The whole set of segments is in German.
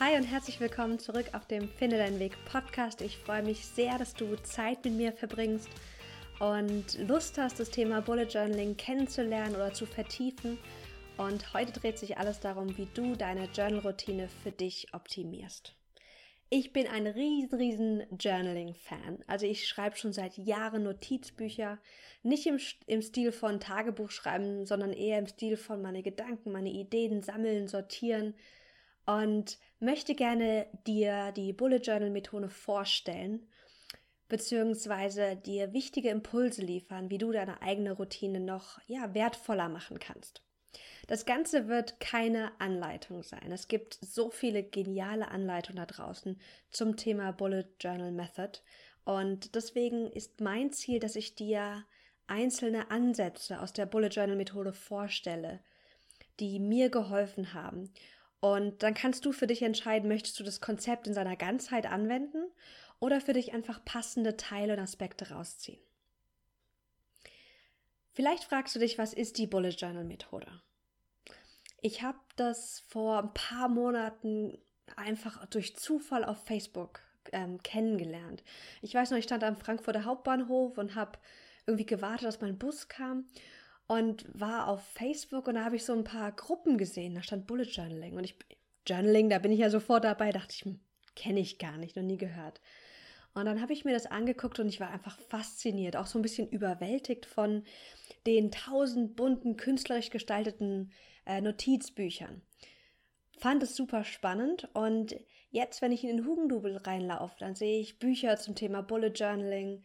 Hi und herzlich willkommen zurück auf dem Finde deinen Weg Podcast. Ich freue mich sehr, dass du Zeit mit mir verbringst und Lust hast, das Thema Bullet Journaling kennenzulernen oder zu vertiefen. Und heute dreht sich alles darum, wie du deine Journal-Routine für dich optimierst. Ich bin ein riesen, riesen Journaling-Fan. Also ich schreibe schon seit Jahren Notizbücher. Nicht im, im Stil von Tagebuch schreiben, sondern eher im Stil von meine Gedanken, meine Ideen sammeln, sortieren und möchte gerne dir die Bullet Journal Methode vorstellen, beziehungsweise dir wichtige Impulse liefern, wie du deine eigene Routine noch ja, wertvoller machen kannst. Das Ganze wird keine Anleitung sein. Es gibt so viele geniale Anleitungen da draußen zum Thema Bullet Journal Method. Und deswegen ist mein Ziel, dass ich dir einzelne Ansätze aus der Bullet Journal Methode vorstelle, die mir geholfen haben und dann kannst du für dich entscheiden, möchtest du das Konzept in seiner Ganzheit anwenden oder für dich einfach passende Teile und Aspekte rausziehen. Vielleicht fragst du dich, was ist die Bullet Journal Methode? Ich habe das vor ein paar Monaten einfach durch Zufall auf Facebook ähm, kennengelernt. Ich weiß noch, ich stand am Frankfurter Hauptbahnhof und habe irgendwie gewartet, dass mein Bus kam und war auf Facebook und da habe ich so ein paar Gruppen gesehen. Da stand Bullet Journaling und ich Journaling, da bin ich ja sofort dabei, dachte ich, hm, kenne ich gar nicht, noch nie gehört. Und dann habe ich mir das angeguckt und ich war einfach fasziniert, auch so ein bisschen überwältigt von den tausend bunten, künstlerisch gestalteten äh, Notizbüchern. Fand es super spannend und jetzt, wenn ich in den Hugendubel reinlaufe, dann sehe ich Bücher zum Thema Bullet Journaling,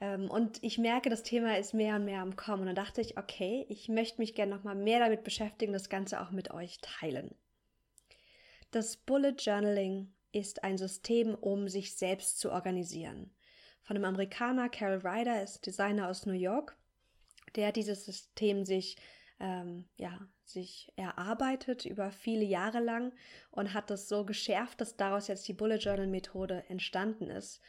und ich merke, das Thema ist mehr und mehr am Kommen. Und dann dachte ich, okay, ich möchte mich gerne nochmal mehr damit beschäftigen, das Ganze auch mit euch teilen. Das Bullet Journaling ist ein System, um sich selbst zu organisieren. Von einem Amerikaner, Carol Ryder, ist Designer aus New York. Der dieses System sich, ähm, ja, sich erarbeitet über viele Jahre lang und hat das so geschärft, dass daraus jetzt die Bullet Journal Methode entstanden ist.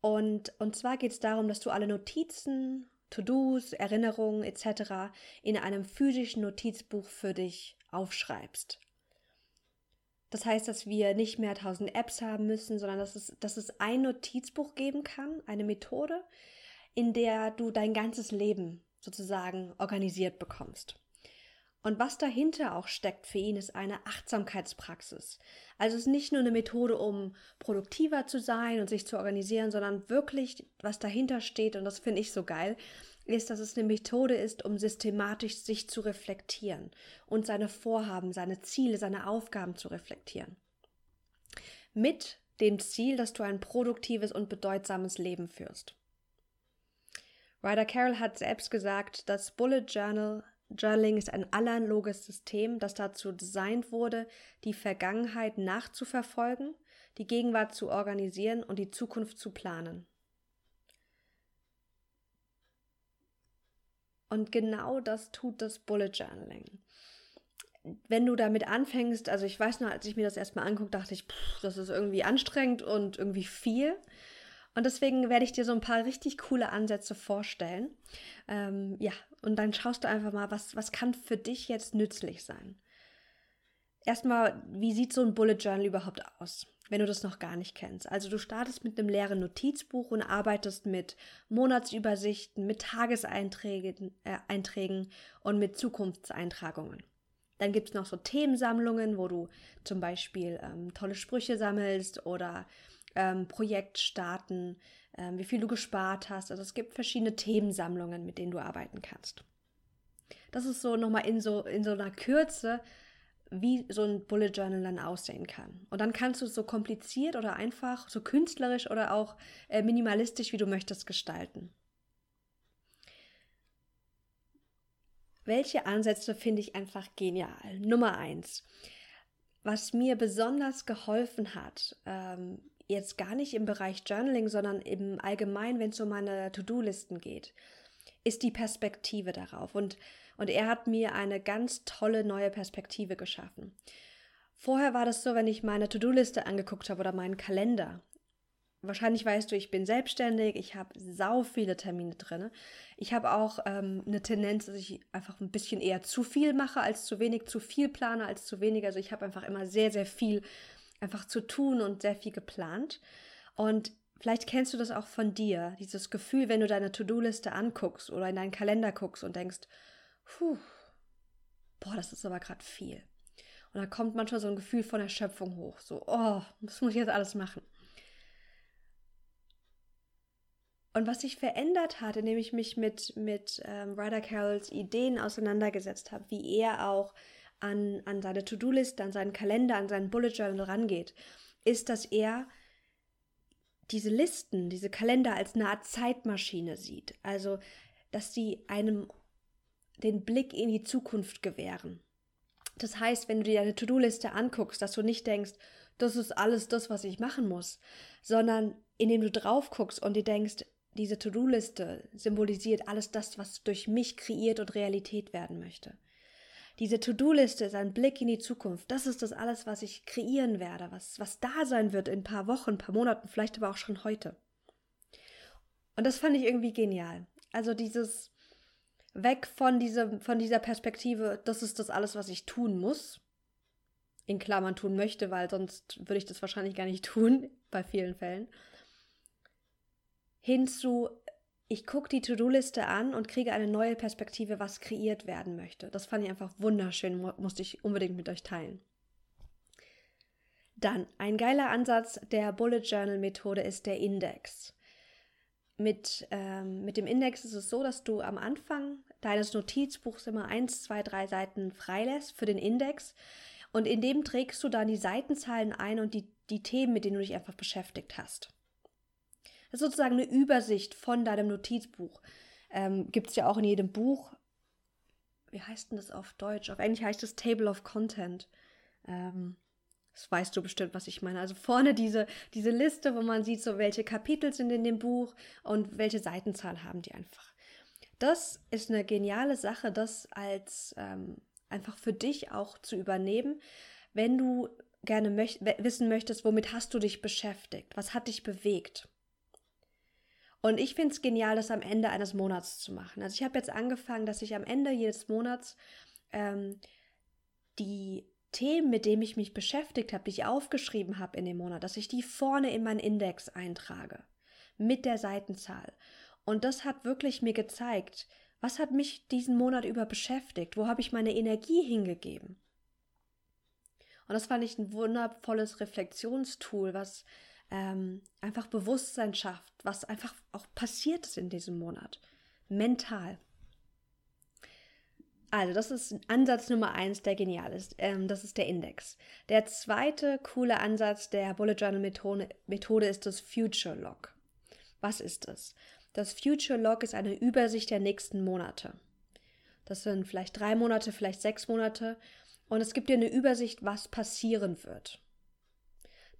Und, und zwar geht es darum, dass du alle Notizen, To-Dos, Erinnerungen etc. in einem physischen Notizbuch für dich aufschreibst. Das heißt, dass wir nicht mehr tausend Apps haben müssen, sondern dass es, dass es ein Notizbuch geben kann, eine Methode, in der du dein ganzes Leben sozusagen organisiert bekommst. Und was dahinter auch steckt für ihn, ist eine Achtsamkeitspraxis. Also es ist nicht nur eine Methode, um produktiver zu sein und sich zu organisieren, sondern wirklich, was dahinter steht, und das finde ich so geil, ist, dass es eine Methode ist, um systematisch sich zu reflektieren und seine Vorhaben, seine Ziele, seine Aufgaben zu reflektieren. Mit dem Ziel, dass du ein produktives und bedeutsames Leben führst. Ryder Carroll hat selbst gesagt, dass Bullet Journal Journaling ist ein analoges System, das dazu designt wurde, die Vergangenheit nachzuverfolgen, die Gegenwart zu organisieren und die Zukunft zu planen. Und genau das tut das Bullet Journaling. Wenn du damit anfängst, also ich weiß noch, als ich mir das erstmal angucke, dachte ich, pff, das ist irgendwie anstrengend und irgendwie viel. Und deswegen werde ich dir so ein paar richtig coole Ansätze vorstellen. Ähm, ja, und dann schaust du einfach mal, was, was kann für dich jetzt nützlich sein. Erstmal, wie sieht so ein Bullet Journal überhaupt aus, wenn du das noch gar nicht kennst? Also du startest mit einem leeren Notizbuch und arbeitest mit Monatsübersichten, mit Tageseinträgen äh, Einträgen und mit Zukunftseintragungen. Dann gibt es noch so Themensammlungen, wo du zum Beispiel ähm, tolle Sprüche sammelst oder ähm, Projekt starten, ähm, wie viel du gespart hast. Also es gibt verschiedene Themensammlungen, mit denen du arbeiten kannst. Das ist so nochmal in so, in so einer Kürze, wie so ein Bullet Journal dann aussehen kann. Und dann kannst du es so kompliziert oder einfach, so künstlerisch oder auch äh, minimalistisch, wie du möchtest, gestalten. Welche Ansätze finde ich einfach genial? Nummer eins. Was mir besonders geholfen hat, ähm, jetzt gar nicht im Bereich Journaling, sondern im Allgemeinen, wenn es um meine To-Do-Listen geht, ist die Perspektive darauf. Und, und er hat mir eine ganz tolle neue Perspektive geschaffen. Vorher war das so, wenn ich meine To-Do-Liste angeguckt habe oder meinen Kalender. Wahrscheinlich weißt du, ich bin selbstständig, ich habe sau viele Termine drin. Ich habe auch ähm, eine Tendenz, dass ich einfach ein bisschen eher zu viel mache als zu wenig, zu viel plane als zu wenig. Also ich habe einfach immer sehr, sehr viel einfach zu tun und sehr viel geplant. Und vielleicht kennst du das auch von dir, dieses Gefühl, wenn du deine To-Do-Liste anguckst oder in deinen Kalender guckst und denkst, puh, boah, das ist aber gerade viel. Und da kommt manchmal so ein Gefühl von Erschöpfung hoch, so, oh, was muss ich jetzt alles machen? Und was sich verändert hat, indem ich mich mit, mit ähm, Ryder Carrolls Ideen auseinandergesetzt habe, wie er auch an, an seine To-Do-Liste, an seinen Kalender, an seinen Bullet Journal rangeht, ist, dass er diese Listen, diese Kalender als eine Art Zeitmaschine sieht. Also, dass sie einem den Blick in die Zukunft gewähren. Das heißt, wenn du dir deine To-Do-Liste anguckst, dass du nicht denkst, das ist alles das, was ich machen muss, sondern indem du drauf guckst und dir denkst, diese To-Do-Liste symbolisiert alles das, was durch mich kreiert und Realität werden möchte. Diese To-Do-Liste ist ein Blick in die Zukunft. Das ist das alles, was ich kreieren werde, was, was da sein wird in ein paar Wochen, ein paar Monaten, vielleicht aber auch schon heute. Und das fand ich irgendwie genial. Also dieses weg von, diese, von dieser Perspektive, das ist das alles, was ich tun muss. In Klammern tun möchte, weil sonst würde ich das wahrscheinlich gar nicht tun, bei vielen Fällen hin zu, ich gucke die To-Do-Liste an und kriege eine neue Perspektive, was kreiert werden möchte. Das fand ich einfach wunderschön, musste ich unbedingt mit euch teilen. Dann, ein geiler Ansatz der Bullet Journal Methode ist der Index. Mit, ähm, mit dem Index ist es so, dass du am Anfang deines Notizbuchs immer eins, zwei, drei Seiten freilässt für den Index. Und in dem trägst du dann die Seitenzahlen ein und die, die Themen, mit denen du dich einfach beschäftigt hast. Das ist sozusagen eine Übersicht von deinem Notizbuch. Ähm, Gibt es ja auch in jedem Buch. Wie heißt denn das auf Deutsch? Auf Englisch heißt es Table of Content. Ähm, das weißt du bestimmt, was ich meine. Also vorne diese, diese Liste, wo man sieht, so welche Kapitel sind in dem Buch und welche Seitenzahl haben die einfach. Das ist eine geniale Sache, das als ähm, einfach für dich auch zu übernehmen, wenn du gerne möcht wissen möchtest, womit hast du dich beschäftigt, was hat dich bewegt. Und ich finde es genial, das am Ende eines Monats zu machen. Also ich habe jetzt angefangen, dass ich am Ende jedes Monats ähm, die Themen, mit denen ich mich beschäftigt habe, die ich aufgeschrieben habe in dem Monat, dass ich die vorne in meinen Index eintrage. Mit der Seitenzahl. Und das hat wirklich mir gezeigt, was hat mich diesen Monat über beschäftigt? Wo habe ich meine Energie hingegeben? Und das fand ich ein wundervolles Reflexionstool, was ähm, einfach Bewusstsein schafft, was einfach auch passiert ist in diesem Monat. Mental. Also, das ist Ansatz Nummer eins, der genial ist. Ähm, das ist der Index. Der zweite coole Ansatz der Bullet Journal Methode, Methode ist das Future Log. Was ist das? Das Future Log ist eine Übersicht der nächsten Monate. Das sind vielleicht drei Monate, vielleicht sechs Monate. Und es gibt dir eine Übersicht, was passieren wird.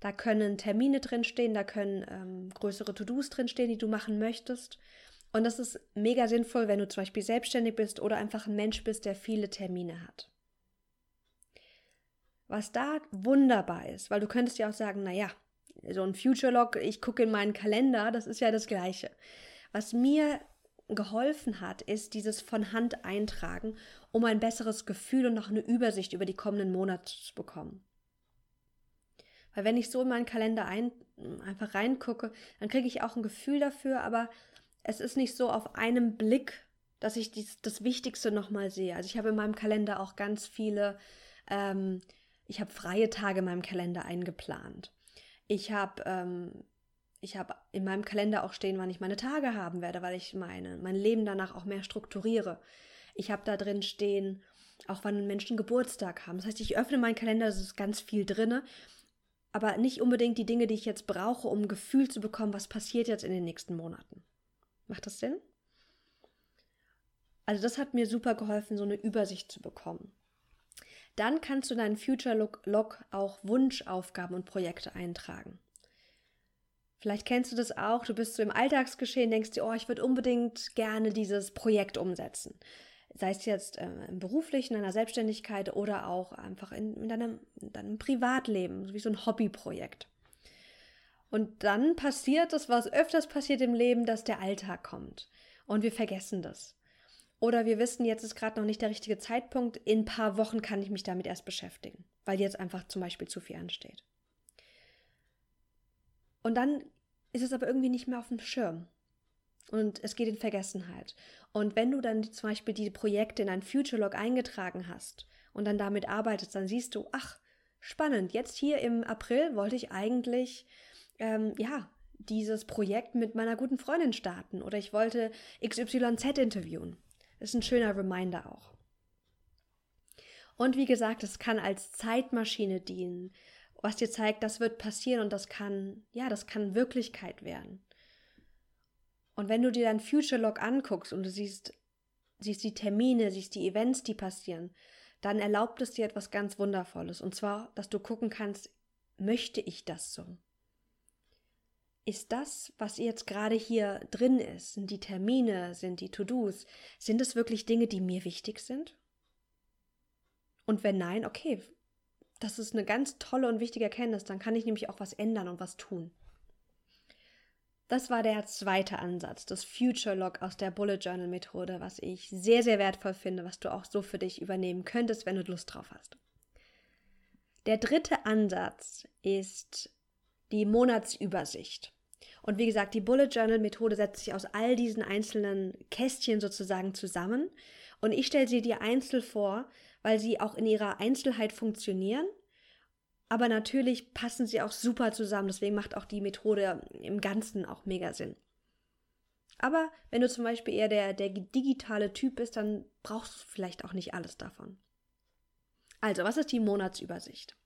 Da können Termine drinstehen, da können ähm, größere To-Dos drinstehen, die du machen möchtest. Und das ist mega sinnvoll, wenn du zum Beispiel selbstständig bist oder einfach ein Mensch bist, der viele Termine hat. Was da wunderbar ist, weil du könntest ja auch sagen, naja, so ein Future Log, ich gucke in meinen Kalender, das ist ja das Gleiche. Was mir geholfen hat, ist dieses von Hand eintragen, um ein besseres Gefühl und noch eine Übersicht über die kommenden Monate zu bekommen. Weil wenn ich so in meinen Kalender ein, einfach reingucke, dann kriege ich auch ein Gefühl dafür, aber es ist nicht so auf einem Blick, dass ich dies, das Wichtigste nochmal sehe. Also ich habe in meinem Kalender auch ganz viele, ähm, ich habe freie Tage in meinem Kalender eingeplant. Ich habe ähm, ich in meinem Kalender auch stehen, wann ich meine Tage haben werde, weil ich meine, mein Leben danach auch mehr strukturiere. Ich habe da drin stehen, auch wann Menschen Geburtstag haben. Das heißt, ich öffne meinen Kalender, es ist ganz viel drinne aber nicht unbedingt die Dinge, die ich jetzt brauche, um ein Gefühl zu bekommen, was passiert jetzt in den nächsten Monaten. Macht das Sinn? Also das hat mir super geholfen, so eine Übersicht zu bekommen. Dann kannst du in deinen Future Log auch Wunschaufgaben und Projekte eintragen. Vielleicht kennst du das auch, du bist so im Alltagsgeschehen, denkst dir, oh, ich würde unbedingt gerne dieses Projekt umsetzen sei es jetzt äh, im beruflichen, in einer Selbstständigkeit oder auch einfach in, in, deinem, in deinem Privatleben, wie so ein Hobbyprojekt. Und dann passiert das, was öfters passiert im Leben, dass der Alltag kommt und wir vergessen das. Oder wir wissen, jetzt ist gerade noch nicht der richtige Zeitpunkt, in ein paar Wochen kann ich mich damit erst beschäftigen, weil jetzt einfach zum Beispiel zu viel ansteht. Und dann ist es aber irgendwie nicht mehr auf dem Schirm. Und es geht in Vergessenheit. Und wenn du dann zum Beispiel die Projekte in ein Future Log eingetragen hast und dann damit arbeitest, dann siehst du, ach, spannend, jetzt hier im April wollte ich eigentlich, ähm, ja, dieses Projekt mit meiner guten Freundin starten oder ich wollte XYZ interviewen. Das ist ein schöner Reminder auch. Und wie gesagt, es kann als Zeitmaschine dienen, was dir zeigt, das wird passieren und das kann, ja, das kann Wirklichkeit werden. Und wenn du dir dein Future Log anguckst und du siehst, siehst die Termine, siehst die Events, die passieren, dann erlaubt es dir etwas ganz Wundervolles. Und zwar, dass du gucken kannst, möchte ich das so? Ist das, was jetzt gerade hier drin ist, sind die Termine, sind die To-Dos, sind es wirklich Dinge, die mir wichtig sind? Und wenn nein, okay, das ist eine ganz tolle und wichtige Erkenntnis, dann kann ich nämlich auch was ändern und was tun. Das war der zweite Ansatz, das Future Log aus der Bullet Journal Methode, was ich sehr, sehr wertvoll finde, was du auch so für dich übernehmen könntest, wenn du Lust drauf hast. Der dritte Ansatz ist die Monatsübersicht. Und wie gesagt, die Bullet Journal Methode setzt sich aus all diesen einzelnen Kästchen sozusagen zusammen. Und ich stelle sie dir einzeln vor, weil sie auch in ihrer Einzelheit funktionieren aber natürlich passen sie auch super zusammen, deswegen macht auch die Methode im Ganzen auch mega Sinn. Aber wenn du zum Beispiel eher der, der digitale Typ bist, dann brauchst du vielleicht auch nicht alles davon. Also, was ist die Monatsübersicht?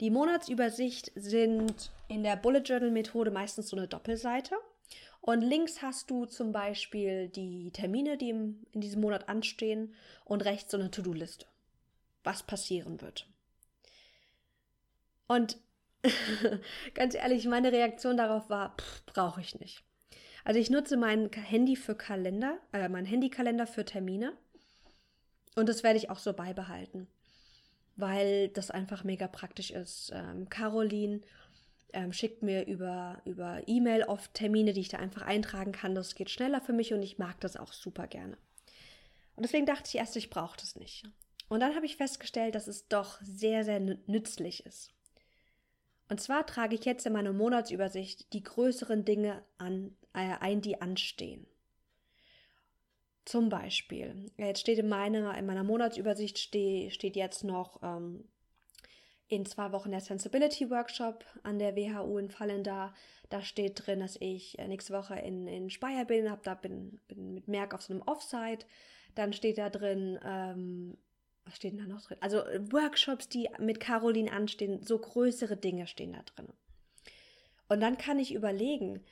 Die Monatsübersicht sind in der Bullet Journal Methode meistens so eine Doppelseite. Und links hast du zum Beispiel die Termine, die in diesem Monat anstehen, und rechts so eine To-Do-Liste, was passieren wird. Und ganz ehrlich, meine Reaktion darauf war, brauche ich nicht. Also ich nutze mein Handy für Kalender, äh, mein Handykalender für Termine. Und das werde ich auch so beibehalten, weil das einfach mega praktisch ist. Ähm, Caroline ähm, schickt mir über, über E-Mail oft Termine, die ich da einfach eintragen kann. Das geht schneller für mich und ich mag das auch super gerne. Und deswegen dachte ich erst, ich brauche das nicht. Und dann habe ich festgestellt, dass es doch sehr, sehr nützlich ist. Und zwar trage ich jetzt in meiner Monatsübersicht die größeren Dinge an, äh, ein, die anstehen. Zum Beispiel, jetzt steht in meiner, in meiner Monatsübersicht steh, steht jetzt noch ähm, in zwei Wochen der Sensibility Workshop an der WHU in Fallen da. Da steht drin, dass ich äh, nächste Woche in, in Speyer bin, hab da bin, bin mit Merck auf so einem Offsite. Dann steht da drin, ähm, was steht denn da noch drin? Also äh, Workshops, die mit Caroline anstehen, so größere Dinge stehen da drin. Und dann kann ich überlegen,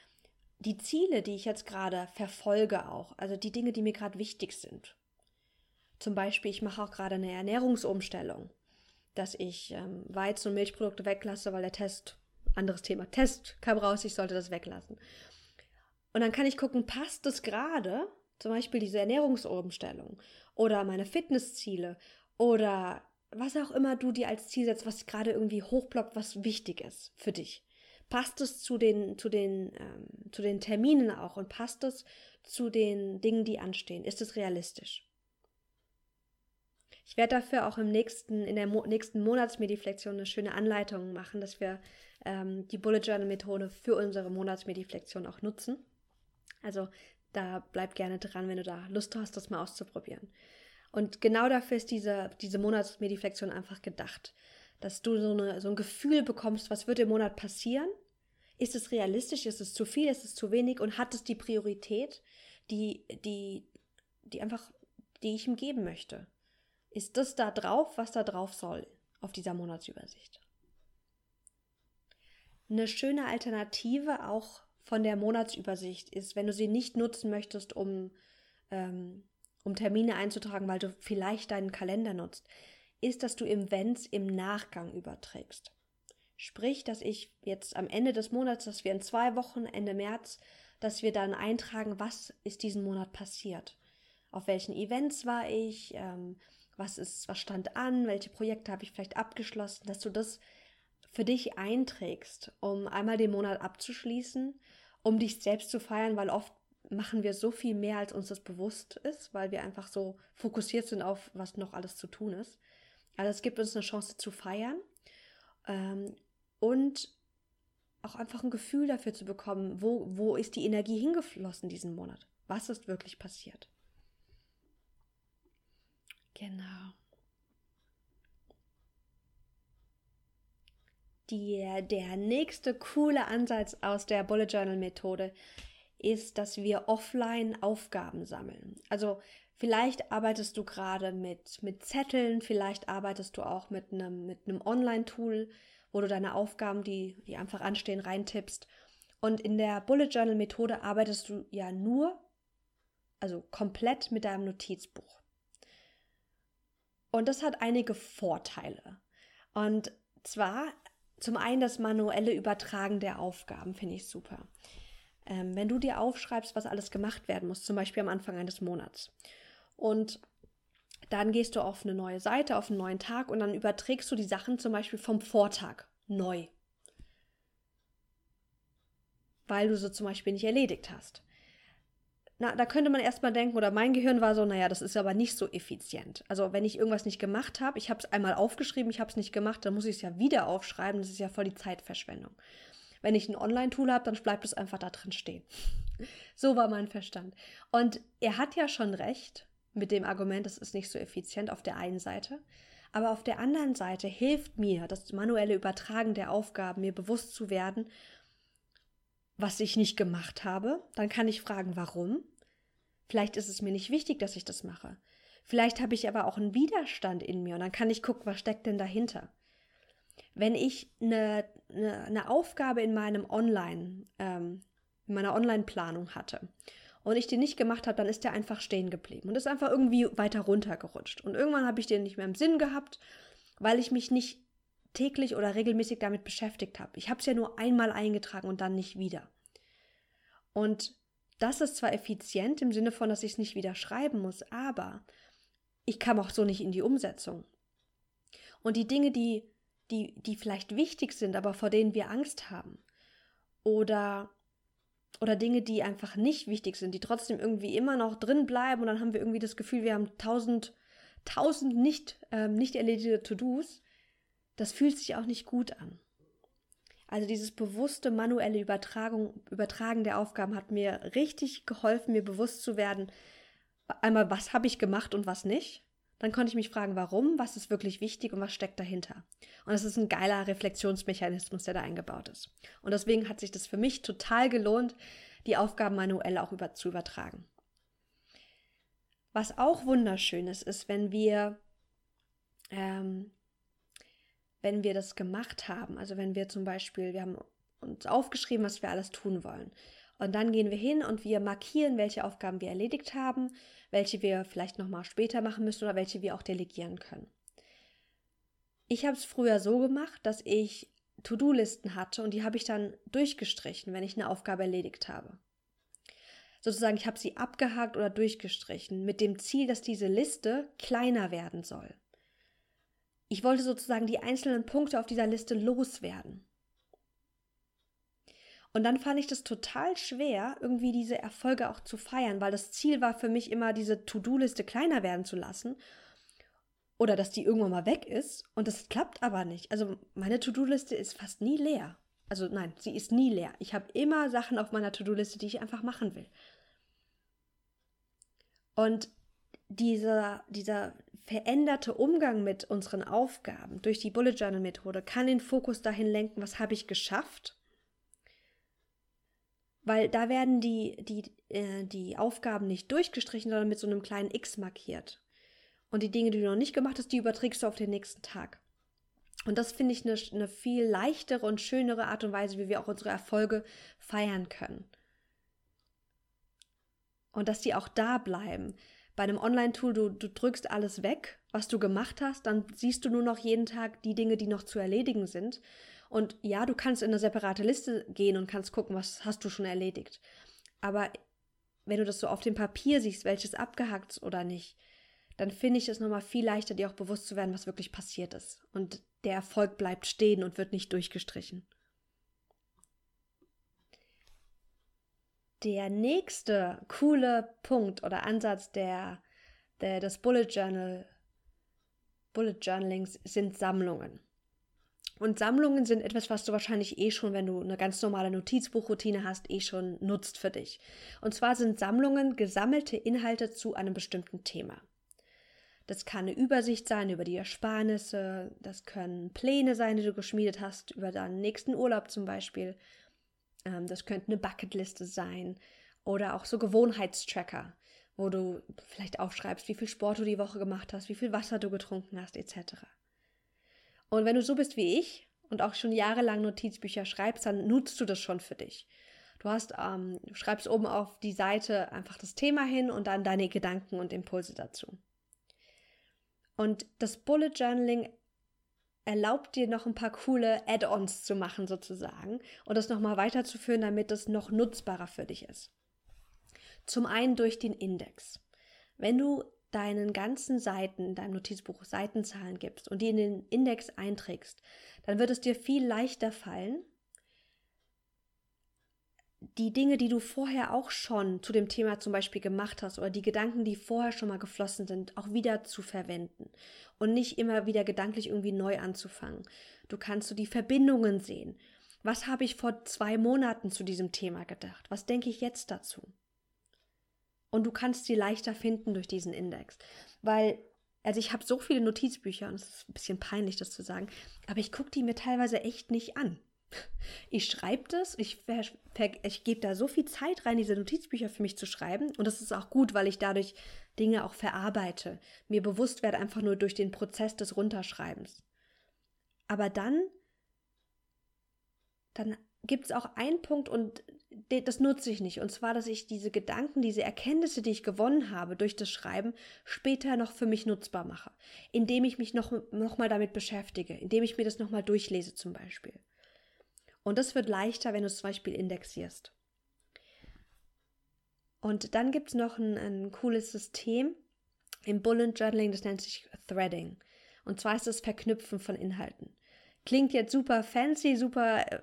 die Ziele, die ich jetzt gerade verfolge auch, also die Dinge, die mir gerade wichtig sind. Zum Beispiel, ich mache auch gerade eine Ernährungsumstellung, dass ich ähm, Weizen- und Milchprodukte weglasse, weil der Test, anderes Thema, Test kam raus, ich sollte das weglassen. Und dann kann ich gucken, passt das gerade, zum Beispiel diese Ernährungsumstellung oder meine Fitnessziele oder was auch immer du dir als Ziel setzt, was gerade irgendwie hochblockt, was wichtig ist für dich. Passt es zu den, zu den, ähm, zu den Terminen auch und passt es zu den Dingen, die anstehen? Ist es realistisch? Ich werde dafür auch im nächsten, in der Mo nächsten Monatsmediflexion eine schöne Anleitung machen, dass wir ähm, die Bullet Journal Methode für unsere Monatsmediflexion auch nutzen. Also da bleib gerne dran, wenn du da Lust hast, das mal auszuprobieren. Und genau dafür ist diese, diese Monatsmediflexion einfach gedacht. Dass du so, eine, so ein Gefühl bekommst, was wird im Monat passieren? Ist es realistisch? Ist es zu viel? Ist es zu wenig? Und hat es die Priorität, die, die, die einfach, die ich ihm geben möchte? Ist das da drauf, was da drauf soll auf dieser Monatsübersicht? Eine schöne Alternative auch von der Monatsübersicht ist, wenn du sie nicht nutzen möchtest, um ähm, um Termine einzutragen, weil du vielleicht deinen Kalender nutzt, ist, dass du Events im Nachgang überträgst. Sprich, dass ich jetzt am Ende des Monats, dass wir in zwei Wochen, Ende März, dass wir dann eintragen, was ist diesen Monat passiert. Auf welchen Events war ich, ähm, was ist, was stand an, welche Projekte habe ich vielleicht abgeschlossen, dass du das für dich einträgst, um einmal den Monat abzuschließen, um dich selbst zu feiern, weil oft machen wir so viel mehr, als uns das bewusst ist, weil wir einfach so fokussiert sind auf, was noch alles zu tun ist. Also es gibt uns eine Chance zu feiern. Ähm, und auch einfach ein Gefühl dafür zu bekommen, wo, wo ist die Energie hingeflossen diesen Monat? Was ist wirklich passiert? Genau. Die, der nächste coole Ansatz aus der Bullet Journal Methode ist, dass wir offline Aufgaben sammeln. Also vielleicht arbeitest du gerade mit, mit Zetteln, vielleicht arbeitest du auch mit einem, mit einem Online-Tool, wo du deine Aufgaben, die, die einfach anstehen, reintippst. Und in der Bullet Journal Methode arbeitest du ja nur, also komplett mit deinem Notizbuch. Und das hat einige Vorteile. Und zwar zum einen das manuelle Übertragen der Aufgaben finde ich super. Ähm, wenn du dir aufschreibst, was alles gemacht werden muss, zum Beispiel am Anfang eines Monats, und dann gehst du auf eine neue Seite, auf einen neuen Tag und dann überträgst du die Sachen zum Beispiel vom Vortag neu. Weil du sie zum Beispiel nicht erledigt hast. Na, da könnte man erstmal denken, oder mein Gehirn war so, naja, das ist aber nicht so effizient. Also wenn ich irgendwas nicht gemacht habe, ich habe es einmal aufgeschrieben, ich habe es nicht gemacht, dann muss ich es ja wieder aufschreiben, das ist ja voll die Zeitverschwendung. Wenn ich ein Online-Tool habe, dann bleibt es einfach da drin stehen. so war mein Verstand. Und er hat ja schon recht, mit dem Argument, es ist nicht so effizient auf der einen Seite. Aber auf der anderen Seite hilft mir das manuelle Übertragen der Aufgaben, mir bewusst zu werden, was ich nicht gemacht habe. Dann kann ich fragen, warum. Vielleicht ist es mir nicht wichtig, dass ich das mache. Vielleicht habe ich aber auch einen Widerstand in mir und dann kann ich gucken, was steckt denn dahinter. Wenn ich eine, eine, eine Aufgabe in meinem Online, ähm, in meiner Online-Planung hatte und ich den nicht gemacht habe, dann ist der einfach stehen geblieben und ist einfach irgendwie weiter runtergerutscht. Und irgendwann habe ich den nicht mehr im Sinn gehabt, weil ich mich nicht täglich oder regelmäßig damit beschäftigt habe. Ich habe es ja nur einmal eingetragen und dann nicht wieder. Und das ist zwar effizient im Sinne von, dass ich es nicht wieder schreiben muss, aber ich kam auch so nicht in die Umsetzung. Und die Dinge, die, die, die vielleicht wichtig sind, aber vor denen wir Angst haben, oder oder Dinge, die einfach nicht wichtig sind, die trotzdem irgendwie immer noch drin bleiben und dann haben wir irgendwie das Gefühl, wir haben tausend, tausend nicht, ähm, nicht erledigte To-Dos, das fühlt sich auch nicht gut an. Also dieses bewusste manuelle Übertragung, Übertragen der Aufgaben hat mir richtig geholfen, mir bewusst zu werden, einmal, was habe ich gemacht und was nicht. Dann konnte ich mich fragen, warum, was ist wirklich wichtig und was steckt dahinter. Und es ist ein geiler Reflexionsmechanismus, der da eingebaut ist. Und deswegen hat sich das für mich total gelohnt, die Aufgaben manuell auch über, zu übertragen. Was auch wunderschön ist, ist, wenn wir, ähm, wenn wir das gemacht haben. Also wenn wir zum Beispiel, wir haben uns aufgeschrieben, was wir alles tun wollen. Und dann gehen wir hin und wir markieren, welche Aufgaben wir erledigt haben, welche wir vielleicht nochmal später machen müssen oder welche wir auch delegieren können. Ich habe es früher so gemacht, dass ich To-Do-Listen hatte und die habe ich dann durchgestrichen, wenn ich eine Aufgabe erledigt habe. Sozusagen, ich habe sie abgehakt oder durchgestrichen, mit dem Ziel, dass diese Liste kleiner werden soll. Ich wollte sozusagen die einzelnen Punkte auf dieser Liste loswerden. Und dann fand ich das total schwer, irgendwie diese Erfolge auch zu feiern, weil das Ziel war für mich immer, diese To-Do-Liste kleiner werden zu lassen oder dass die irgendwann mal weg ist. Und das klappt aber nicht. Also meine To-Do-Liste ist fast nie leer. Also nein, sie ist nie leer. Ich habe immer Sachen auf meiner To-Do-Liste, die ich einfach machen will. Und dieser, dieser veränderte Umgang mit unseren Aufgaben durch die Bullet Journal Methode kann den Fokus dahin lenken, was habe ich geschafft weil da werden die, die, äh, die Aufgaben nicht durchgestrichen, sondern mit so einem kleinen X markiert. Und die Dinge, die du noch nicht gemacht hast, die überträgst du auf den nächsten Tag. Und das finde ich eine, eine viel leichtere und schönere Art und Weise, wie wir auch unsere Erfolge feiern können. Und dass die auch da bleiben. Bei einem Online-Tool, du, du drückst alles weg, was du gemacht hast, dann siehst du nur noch jeden Tag die Dinge, die noch zu erledigen sind. Und ja, du kannst in eine separate Liste gehen und kannst gucken, was hast du schon erledigt. Aber wenn du das so auf dem Papier siehst, welches abgehackt ist oder nicht, dann finde ich es nochmal viel leichter, dir auch bewusst zu werden, was wirklich passiert ist. Und der Erfolg bleibt stehen und wird nicht durchgestrichen. Der nächste coole Punkt oder Ansatz der, der des Bullet Journal Bullet Journalings sind Sammlungen. Und Sammlungen sind etwas, was du wahrscheinlich eh schon, wenn du eine ganz normale Notizbuchroutine hast, eh schon nutzt für dich. Und zwar sind Sammlungen gesammelte Inhalte zu einem bestimmten Thema. Das kann eine Übersicht sein über die Ersparnisse, das können Pläne sein, die du geschmiedet hast, über deinen nächsten Urlaub zum Beispiel. Ähm, das könnte eine Bucketliste sein oder auch so Gewohnheitstracker, wo du vielleicht aufschreibst, wie viel Sport du die Woche gemacht hast, wie viel Wasser du getrunken hast, etc. Und wenn du so bist wie ich und auch schon jahrelang Notizbücher schreibst, dann nutzt du das schon für dich. Du hast, ähm, du schreibst oben auf die Seite einfach das Thema hin und dann deine Gedanken und Impulse dazu. Und das Bullet Journaling erlaubt dir noch ein paar coole Add-ons zu machen sozusagen und das nochmal weiterzuführen, damit es noch nutzbarer für dich ist. Zum einen durch den Index. Wenn du deinen ganzen Seiten, deinem Notizbuch Seitenzahlen gibst und die in den Index einträgst, dann wird es dir viel leichter fallen, die Dinge, die du vorher auch schon zu dem Thema zum Beispiel gemacht hast oder die Gedanken, die vorher schon mal geflossen sind, auch wieder zu verwenden und nicht immer wieder gedanklich irgendwie neu anzufangen. Du kannst so die Verbindungen sehen. Was habe ich vor zwei Monaten zu diesem Thema gedacht? Was denke ich jetzt dazu? Und du kannst sie leichter finden durch diesen Index. Weil, also ich habe so viele Notizbücher, und es ist ein bisschen peinlich, das zu sagen, aber ich gucke die mir teilweise echt nicht an. Ich schreibe das, ich, ich gebe da so viel Zeit rein, diese Notizbücher für mich zu schreiben. Und das ist auch gut, weil ich dadurch Dinge auch verarbeite, mir bewusst werde einfach nur durch den Prozess des Runterschreibens. Aber dann, dann gibt es auch einen Punkt und das nutze ich nicht. Und zwar, dass ich diese Gedanken, diese Erkenntnisse, die ich gewonnen habe durch das Schreiben, später noch für mich nutzbar mache. Indem ich mich noch, noch mal damit beschäftige, indem ich mir das nochmal durchlese zum Beispiel. Und das wird leichter, wenn du es zum Beispiel indexierst. Und dann gibt es noch ein, ein cooles System im Bullet Journaling, das nennt sich Threading. Und zwar ist das Verknüpfen von Inhalten. Klingt jetzt super fancy, super äh,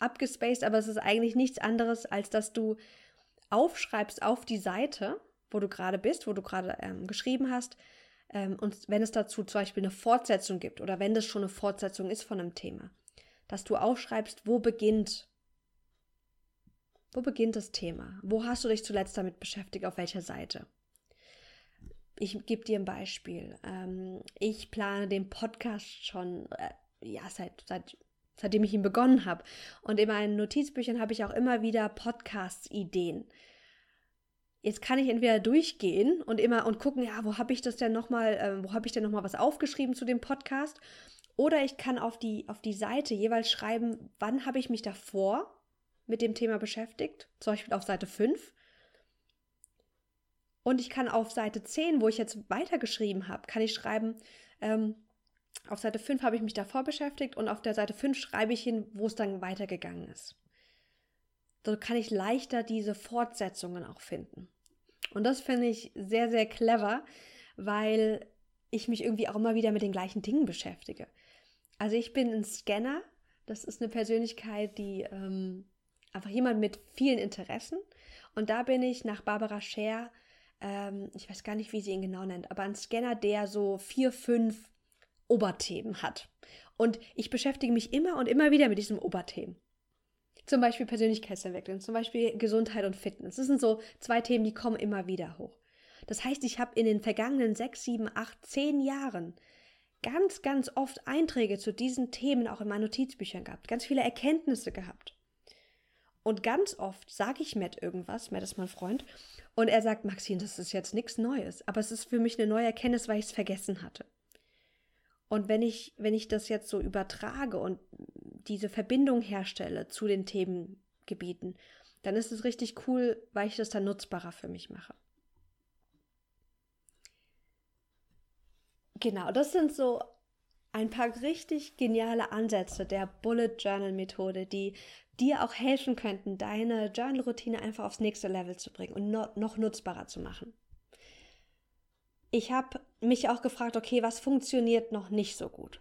abgespaced, aber es ist eigentlich nichts anderes, als dass du aufschreibst auf die Seite, wo du gerade bist, wo du gerade ähm, geschrieben hast, ähm, und wenn es dazu zum Beispiel eine Fortsetzung gibt oder wenn das schon eine Fortsetzung ist von einem Thema, dass du aufschreibst, wo beginnt, wo beginnt das Thema? Wo hast du dich zuletzt damit beschäftigt? Auf welcher Seite? Ich gebe dir ein Beispiel. Ähm, ich plane den Podcast schon äh, ja seit seit seitdem ich ihn begonnen habe. Und in meinen Notizbüchern habe ich auch immer wieder Podcast-Ideen. Jetzt kann ich entweder durchgehen und immer und gucken, ja, wo habe ich das denn nochmal, äh, wo habe ich denn nochmal was aufgeschrieben zu dem Podcast? Oder ich kann auf die, auf die Seite jeweils schreiben, wann habe ich mich davor mit dem Thema beschäftigt, zum Beispiel auf Seite 5. Und ich kann auf Seite 10, wo ich jetzt weitergeschrieben habe, kann ich schreiben, ähm, auf Seite 5 habe ich mich davor beschäftigt und auf der Seite 5 schreibe ich hin, wo es dann weitergegangen ist. So kann ich leichter diese Fortsetzungen auch finden. Und das finde ich sehr, sehr clever, weil ich mich irgendwie auch immer wieder mit den gleichen Dingen beschäftige. Also ich bin ein Scanner. Das ist eine Persönlichkeit, die ähm, einfach jemand mit vielen Interessen. Und da bin ich nach Barbara Scher, ähm, ich weiß gar nicht, wie sie ihn genau nennt, aber ein Scanner, der so vier, fünf Oberthemen hat. Und ich beschäftige mich immer und immer wieder mit diesen Oberthemen. Zum Beispiel Persönlichkeitsentwicklung, zum Beispiel Gesundheit und Fitness. Das sind so zwei Themen, die kommen immer wieder hoch. Das heißt, ich habe in den vergangenen sechs, sieben, acht, zehn Jahren ganz, ganz oft Einträge zu diesen Themen auch in meinen Notizbüchern gehabt, ganz viele Erkenntnisse gehabt. Und ganz oft sage ich Matt irgendwas, Matt ist mein Freund, und er sagt, Maxine, das ist jetzt nichts Neues, aber es ist für mich eine neue Erkenntnis, weil ich es vergessen hatte. Und wenn ich, wenn ich das jetzt so übertrage und diese Verbindung herstelle zu den Themengebieten, dann ist es richtig cool, weil ich das dann nutzbarer für mich mache. Genau, das sind so ein paar richtig geniale Ansätze der Bullet Journal Methode, die dir auch helfen könnten, deine Journal-Routine einfach aufs nächste Level zu bringen und noch nutzbarer zu machen ich habe mich auch gefragt, okay, was funktioniert noch nicht so gut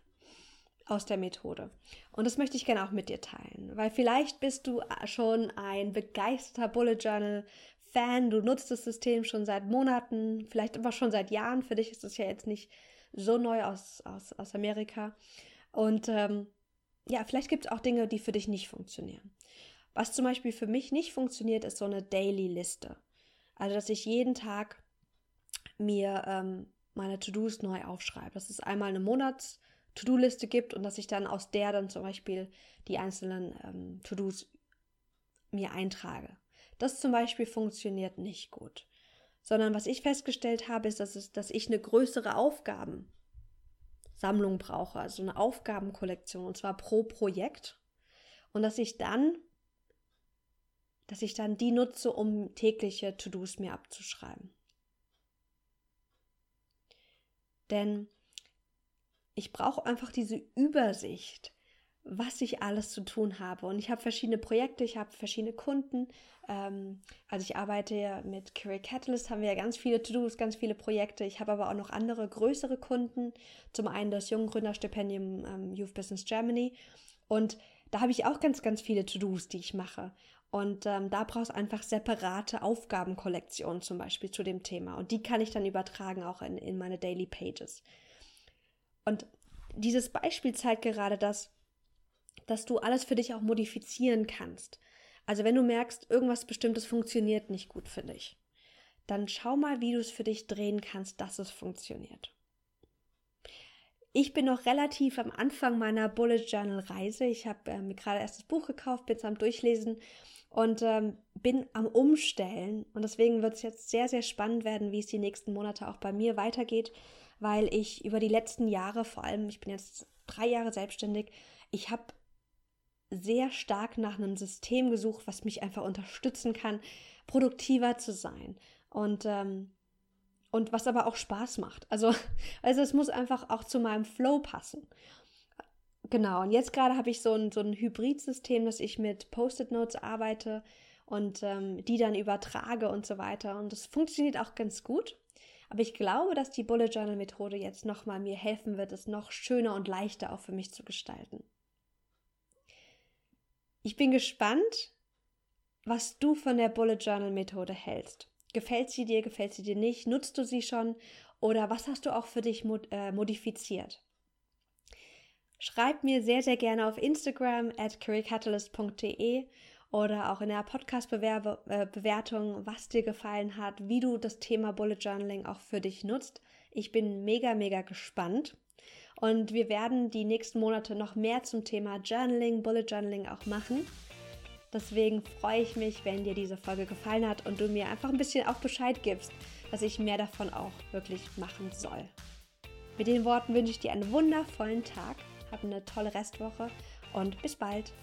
aus der Methode? Und das möchte ich gerne auch mit dir teilen, weil vielleicht bist du schon ein begeisterter Bullet Journal Fan, du nutzt das System schon seit Monaten, vielleicht aber schon seit Jahren. Für dich ist es ja jetzt nicht so neu aus, aus, aus Amerika. Und ähm, ja, vielleicht gibt es auch Dinge, die für dich nicht funktionieren. Was zum Beispiel für mich nicht funktioniert, ist so eine Daily-Liste. Also, dass ich jeden Tag mir ähm, meine To-Dos neu aufschreibe. Dass es einmal eine Monats-To-Do-Liste gibt und dass ich dann aus der dann zum Beispiel die einzelnen ähm, To-Dos mir eintrage. Das zum Beispiel funktioniert nicht gut. Sondern was ich festgestellt habe, ist, dass, es, dass ich eine größere Aufgabensammlung brauche, also eine Aufgabenkollektion, und zwar pro Projekt. Und dass ich dann, dass ich dann die nutze, um tägliche To-Dos mir abzuschreiben. Denn ich brauche einfach diese Übersicht, was ich alles zu tun habe. Und ich habe verschiedene Projekte, ich habe verschiedene Kunden. Ähm, also ich arbeite ja mit Career Catalyst, haben wir ja ganz viele To-Dos, ganz viele Projekte. Ich habe aber auch noch andere größere Kunden. Zum einen das Junggründerstipendium ähm, Youth Business Germany. Und da habe ich auch ganz, ganz viele To-Dos, die ich mache. Und ähm, da brauchst du einfach separate Aufgabenkollektionen zum Beispiel zu dem Thema. Und die kann ich dann übertragen auch in, in meine Daily Pages. Und dieses Beispiel zeigt gerade das, dass du alles für dich auch modifizieren kannst. Also wenn du merkst, irgendwas Bestimmtes funktioniert nicht gut für dich, dann schau mal, wie du es für dich drehen kannst, dass es funktioniert. Ich bin noch relativ am Anfang meiner Bullet Journal Reise. Ich habe äh, mir gerade erst das Buch gekauft, bin es am Durchlesen und ähm, bin am Umstellen. Und deswegen wird es jetzt sehr, sehr spannend werden, wie es die nächsten Monate auch bei mir weitergeht, weil ich über die letzten Jahre, vor allem, ich bin jetzt drei Jahre selbstständig, ich habe sehr stark nach einem System gesucht, was mich einfach unterstützen kann, produktiver zu sein. Und ähm, und was aber auch Spaß macht. Also, also es muss einfach auch zu meinem Flow passen. Genau, und jetzt gerade habe ich so ein, so ein Hybrid-System, dass ich mit Post-it-Notes arbeite und ähm, die dann übertrage und so weiter. Und das funktioniert auch ganz gut. Aber ich glaube, dass die Bullet Journal Methode jetzt nochmal mir helfen wird, es noch schöner und leichter auch für mich zu gestalten. Ich bin gespannt, was du von der Bullet Journal Methode hältst. Gefällt sie dir, gefällt sie dir nicht? Nutzt du sie schon? Oder was hast du auch für dich mod äh, modifiziert? Schreib mir sehr, sehr gerne auf Instagram at careercatalyst.de oder auch in der Podcast-Bewertung, äh, was dir gefallen hat, wie du das Thema Bullet Journaling auch für dich nutzt. Ich bin mega, mega gespannt. Und wir werden die nächsten Monate noch mehr zum Thema Journaling, Bullet Journaling auch machen. Deswegen freue ich mich, wenn dir diese Folge gefallen hat und du mir einfach ein bisschen auch Bescheid gibst, dass ich mehr davon auch wirklich machen soll. Mit den Worten wünsche ich dir einen wundervollen Tag hab eine tolle Restwoche und bis bald.